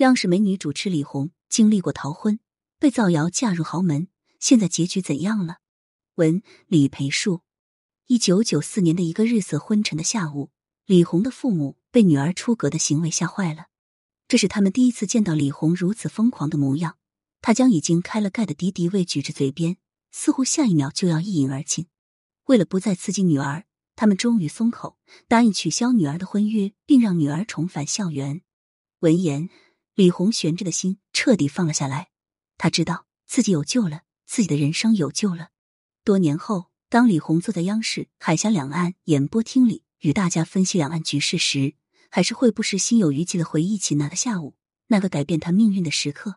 央视美女主持李红经历过逃婚，被造谣嫁入豪门，现在结局怎样了？文李培树。一九九四年的一个日色昏沉的下午，李红的父母被女儿出格的行为吓坏了。这是他们第一次见到李红如此疯狂的模样。他将已经开了盖的敌敌畏举至嘴边，似乎下一秒就要一饮而尽。为了不再刺激女儿，他们终于松口，答应取消女儿的婚约，并让女儿重返校园。闻言。李红悬着的心彻底放了下来，他知道自己有救了，自己的人生有救了。多年后，当李红坐在央视海峡两岸演播厅里与大家分析两岸局势时，还是会不时心有余悸的回忆起那个下午，那个改变他命运的时刻。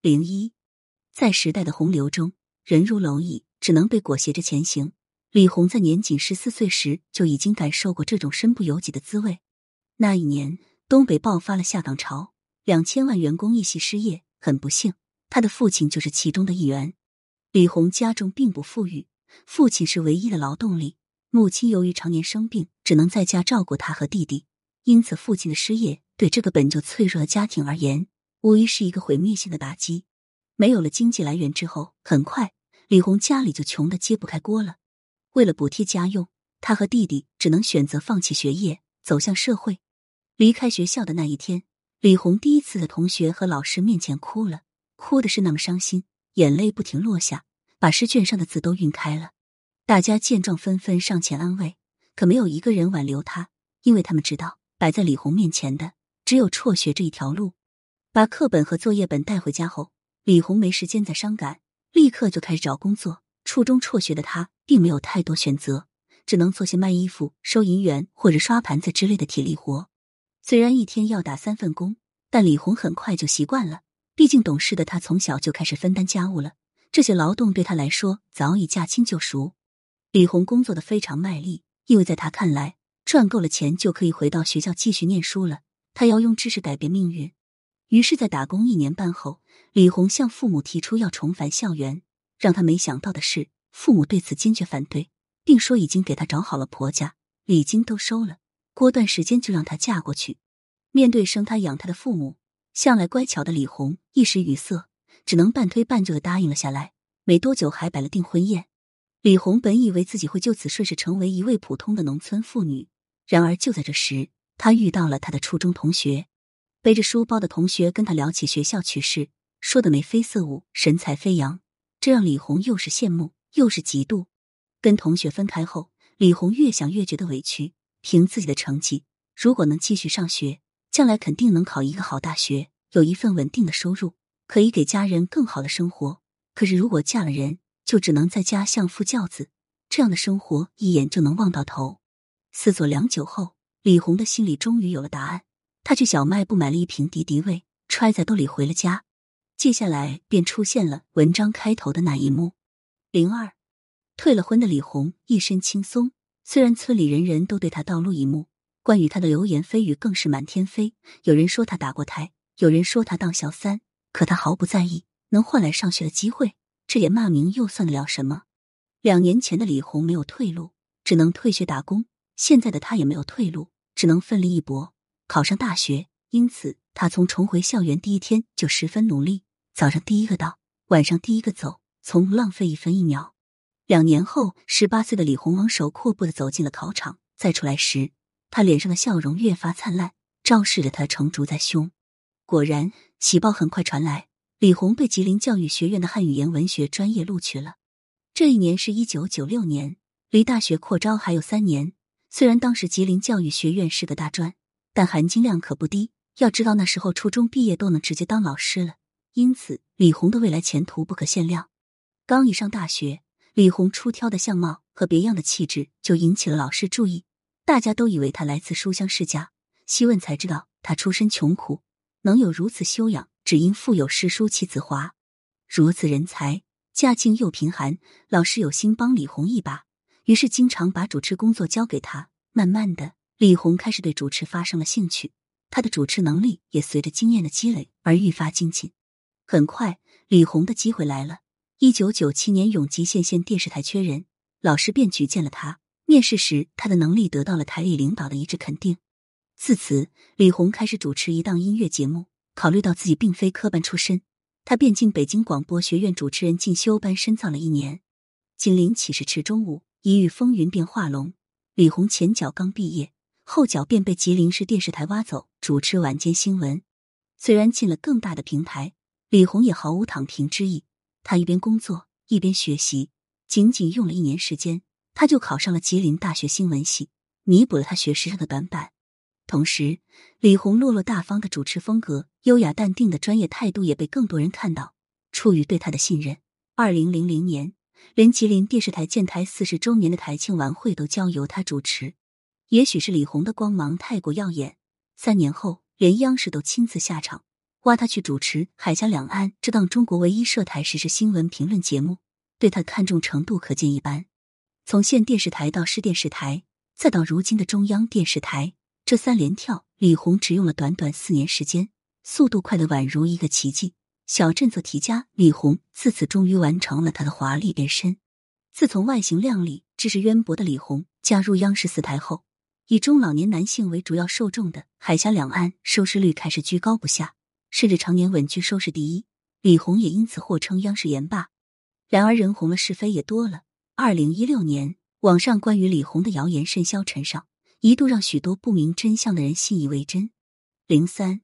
零一，在时代的洪流中，人如蝼蚁，只能被裹挟着前行。李红在年仅十四岁时就已经感受过这种身不由己的滋味。那一年，东北爆发了下岗潮。两千万员工一夕失业，很不幸，他的父亲就是其中的一员。李红家中并不富裕，父亲是唯一的劳动力，母亲由于常年生病，只能在家照顾他和弟弟。因此，父亲的失业对这个本就脆弱的家庭而言，无疑是一个毁灭性的打击。没有了经济来源之后，很快李红家里就穷得揭不开锅了。为了补贴家用，他和弟弟只能选择放弃学业，走向社会。离开学校的那一天。李红第一次在同学和老师面前哭了，哭的是那么伤心，眼泪不停落下，把试卷上的字都晕开了。大家见状纷纷上前安慰，可没有一个人挽留他，因为他们知道摆在李红面前的只有辍学这一条路。把课本和作业本带回家后，李红没时间再伤感，立刻就开始找工作。初中辍学的他并没有太多选择，只能做些卖衣服、收银员或者刷盘子之类的体力活。虽然一天要打三份工，但李红很快就习惯了。毕竟懂事的他从小就开始分担家务了，这些劳动对他来说早已驾轻就熟。李红工作的非常卖力，因为在他看来，赚够了钱就可以回到学校继续念书了。他要用知识改变命运。于是，在打工一年半后，李红向父母提出要重返校园。让他没想到的是，父母对此坚决反对，并说已经给他找好了婆家，礼金都收了。过段时间就让她嫁过去。面对生她养她的父母，向来乖巧的李红一时语塞，只能半推半就的答应了下来。没多久，还摆了订婚宴。李红本以为自己会就此顺势成为一位普通的农村妇女，然而就在这时，她遇到了她的初中同学。背着书包的同学跟她聊起学校趣事，说的眉飞色舞，神采飞扬，这让李红又是羡慕又是嫉妒。跟同学分开后，李红越想越觉得委屈。凭自己的成绩，如果能继续上学，将来肯定能考一个好大学，有一份稳定的收入，可以给家人更好的生活。可是如果嫁了人，就只能在家相夫教子，这样的生活一眼就能望到头。思索良久后，李红的心里终于有了答案。他去小卖部买了一瓶敌敌畏，揣在兜里回了家。接下来便出现了文章开头的那一幕。零二，退了婚的李红一身轻松。虽然村里人人都对他道路一目，关于他的流言蜚语更是满天飞。有人说他打过胎，有人说他当小三，可他毫不在意，能换来上学的机会，这点骂名又算得了什么？两年前的李红没有退路，只能退学打工；现在的他也没有退路，只能奋力一搏，考上大学。因此，他从重回校园第一天就十分努力，早上第一个到，晚上第一个走，从不浪费一分一秒。两年后，十八岁的李红昂首阔步的走进了考场。再出来时，他脸上的笑容越发灿烂，昭示着他成竹在胸。果然，喜报很快传来，李红被吉林教育学院的汉语言文学专业录取了。这一年是一九九六年，离大学扩招还有三年。虽然当时吉林教育学院是个大专，但含金量可不低。要知道那时候初中毕业都能直接当老师了，因此李红的未来前途不可限量。刚一上大学。李红出挑的相貌和别样的气质就引起了老师注意，大家都以为他来自书香世家，细问才知道他出身穷苦，能有如此修养，只因父有师叔戚子华，如此人才，家境又贫寒，老师有心帮李红一把，于是经常把主持工作交给他。慢慢的，李红开始对主持发生了兴趣，他的主持能力也随着经验的积累而愈发精进。很快，李红的机会来了。一九九七年，永吉县县电视台缺人，老师便举荐了他。面试时，他的能力得到了台里领导的一致肯定。自此，李红开始主持一档音乐节目，考虑到自己并非科班出身，他便进北京广播学院主持人进修班深造了一年。紧邻起是池中午，一遇风云变化龙。李红前脚刚毕业，后脚便被吉林市电视台挖走主持晚间新闻。虽然进了更大的平台，李红也毫无躺平之意。他一边工作一边学习，仅仅用了一年时间，他就考上了吉林大学新闻系，弥补了他学识上的短板。同时，李红落落大方的主持风格、优雅淡定的专业态度也被更多人看到。出于对他的信任，二零零零年。连吉林电视台建台四十周年的台庆晚会都交由他主持。也许是李红的光芒太过耀眼，三年后连央视都亲自下场挖他去主持《海峡两岸》这档中国唯一涉台实时新闻评论节目，对他看重程度可见一斑。从县电视台到市电视台，再到如今的中央电视台，这三连跳，李红只用了短短四年时间，速度快的宛如一个奇迹。小镇做题家李红自此终于完成了他的华丽变身。自从外形靓丽、知识渊博的李红加入央视四台后，以中老年男性为主要受众的《海峡两岸》收视率开始居高不下，甚至常年稳居收视第一。李红也因此获称央视颜霸。然而人红了，是非也多了。二零一六年，网上关于李红的谣言甚嚣尘上，一度让许多不明真相的人信以为真。零三，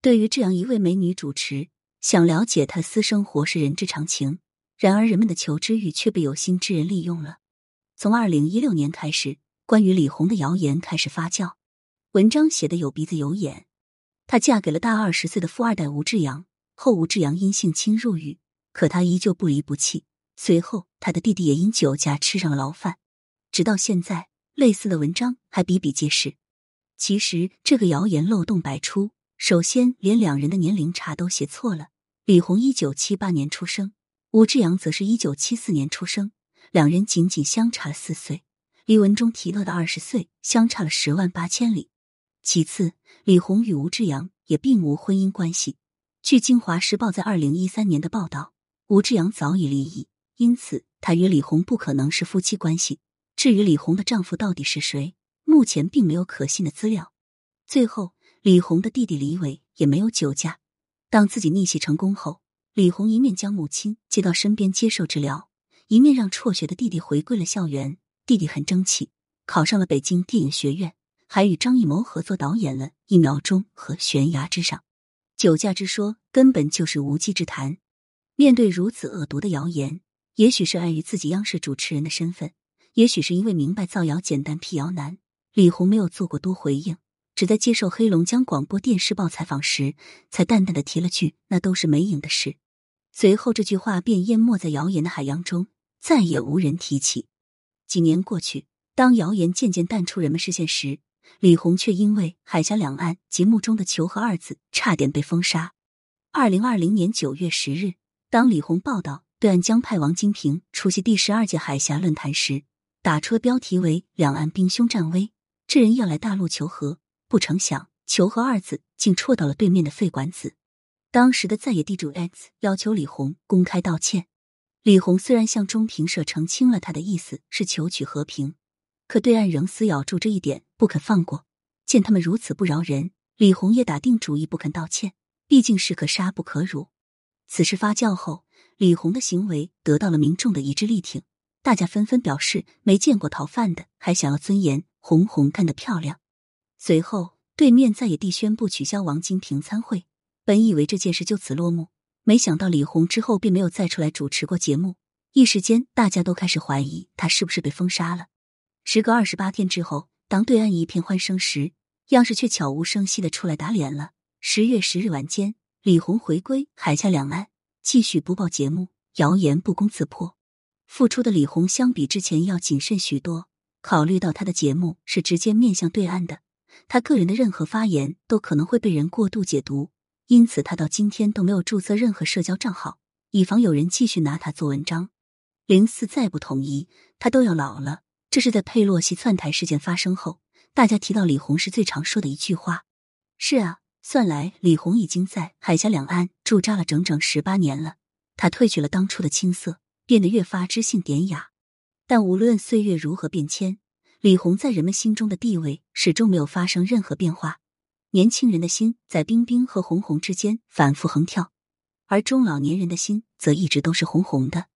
对于这样一位美女主持。想了解他私生活是人之常情，然而人们的求知欲却被有心之人利用了。从二零一六年开始，关于李红的谣言开始发酵，文章写的有鼻子有眼。她嫁给了大二十岁的富二代吴志阳，后吴志阳因性侵入狱，可他依旧不离不弃。随后，他的弟弟也因酒驾吃上了牢饭。直到现在，类似的文章还比比皆是。其实，这个谣言漏洞百出。首先，连两人的年龄差都写错了。李红一九七八年出生，吴志阳则是一九七四年出生，两人仅仅相差了四岁。李文中提到的二十岁，相差了十万八千里。其次，李红与吴志阳也并无婚姻关系。据《京华时报》在二零一三年的报道，吴志阳早已离异，因此他与李红不可能是夫妻关系。至于李红的丈夫到底是谁，目前并没有可信的资料。最后，李红的弟弟李伟也没有酒驾。当自己逆袭成功后，李红一面将母亲接到身边接受治疗，一面让辍学的弟弟回归了校园。弟弟很争气，考上了北京电影学院，还与张艺谋合作导演了《一秒钟》和《悬崖之上》。酒驾之说根本就是无稽之谈。面对如此恶毒的谣言，也许是碍于自己央视主持人的身份，也许是因为明白造谣简单辟谣难，李红没有做过多回应。只在接受黑龙江广播电视报采访时，才淡淡的提了句：“那都是没影的事。”随后这句话便淹没在谣言的海洋中，再也无人提起。几年过去，当谣言渐渐淡出人们视线时，李红却因为《海峡两岸》节目中的“求和”二字，差点被封杀。二零二零年九月十日，当李红报道对岸将派王金平出席第十二届海峡论坛时，打出的标题为“两岸兵凶战危，这人要来大陆求和”。不成想，“求和”二字竟戳到了对面的肺管子。当时的在野地主 X 要求李红公开道歉。李红虽然向中评社澄清了他的意思是求取和平，可对岸仍死咬住这一点不肯放过。见他们如此不饶人，李红也打定主意不肯道歉。毕竟是可杀不可辱。此事发酵后，李红的行为得到了民众的一致力挺，大家纷纷表示没见过逃犯的，还想要尊严，红红干得漂亮。随后，对面在野地宣布取消王金平参会。本以为这件事就此落幕，没想到李红之后并没有再出来主持过节目。一时间，大家都开始怀疑他是不是被封杀了。时隔二十八天之后，当对岸一片欢声时，央视却悄无声息的出来打脸了。十月十日晚间，李红回归海峡两岸，继续播报节目，谣言不攻自破。复出的李红相比之前要谨慎许多，考虑到他的节目是直接面向对岸的。他个人的任何发言都可能会被人过度解读，因此他到今天都没有注册任何社交账号，以防有人继续拿他做文章。零四再不统一，他都要老了。这是在佩洛西窜台事件发生后，大家提到李红时最常说的一句话。是啊，算来李红已经在海峡两岸驻扎了整整十八年了。他褪去了当初的青涩，变得越发知性典雅。但无论岁月如何变迁。李红在人们心中的地位始终没有发生任何变化。年轻人的心在冰冰和红红之间反复横跳，而中老年人的心则一直都是红红的。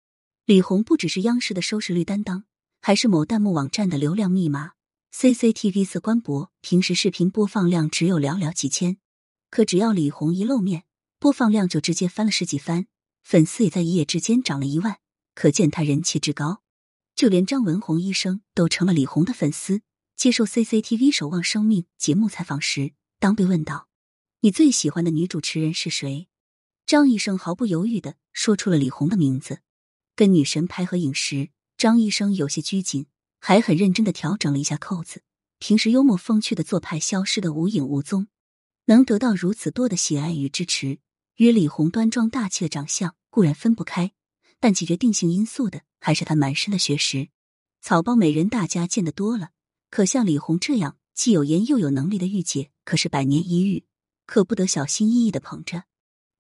李红不只是央视的收视率担当，还是某弹幕网站的流量密码。CCTV 四官博平时视频播放量只有寥寥几千，可只要李红一露面，播放量就直接翻了十几番，粉丝也在一夜之间涨了一万，可见他人气之高。就连张文宏医生都成了李红的粉丝。接受 CCTV《守望生命》节目采访时，当被问到你最喜欢的女主持人是谁，张医生毫不犹豫的说出了李红的名字。跟女神拍合影时，张医生有些拘谨，还很认真的调整了一下扣子。平时幽默风趣的做派消失的无影无踪。能得到如此多的喜爱与支持，与李红端庄大气的长相固然分不开，但起决定性因素的还是她满身的学识。草包美人大家见得多了，可像李红这样既有颜又有能力的御姐，可是百年一遇，可不得小心翼翼的捧着。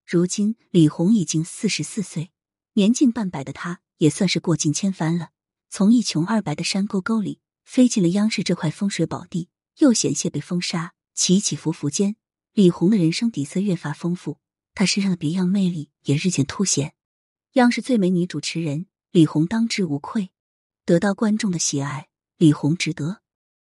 如今李红已经四十四岁。年近半百的她，也算是过尽千帆了。从一穷二白的山沟沟里飞进了央视这块风水宝地，又险些被封杀，起起伏伏间，李红的人生底色越发丰富，她身上的别样魅力也日渐凸显。央视最美女主持人李红当之无愧，得到观众的喜爱，李红值得。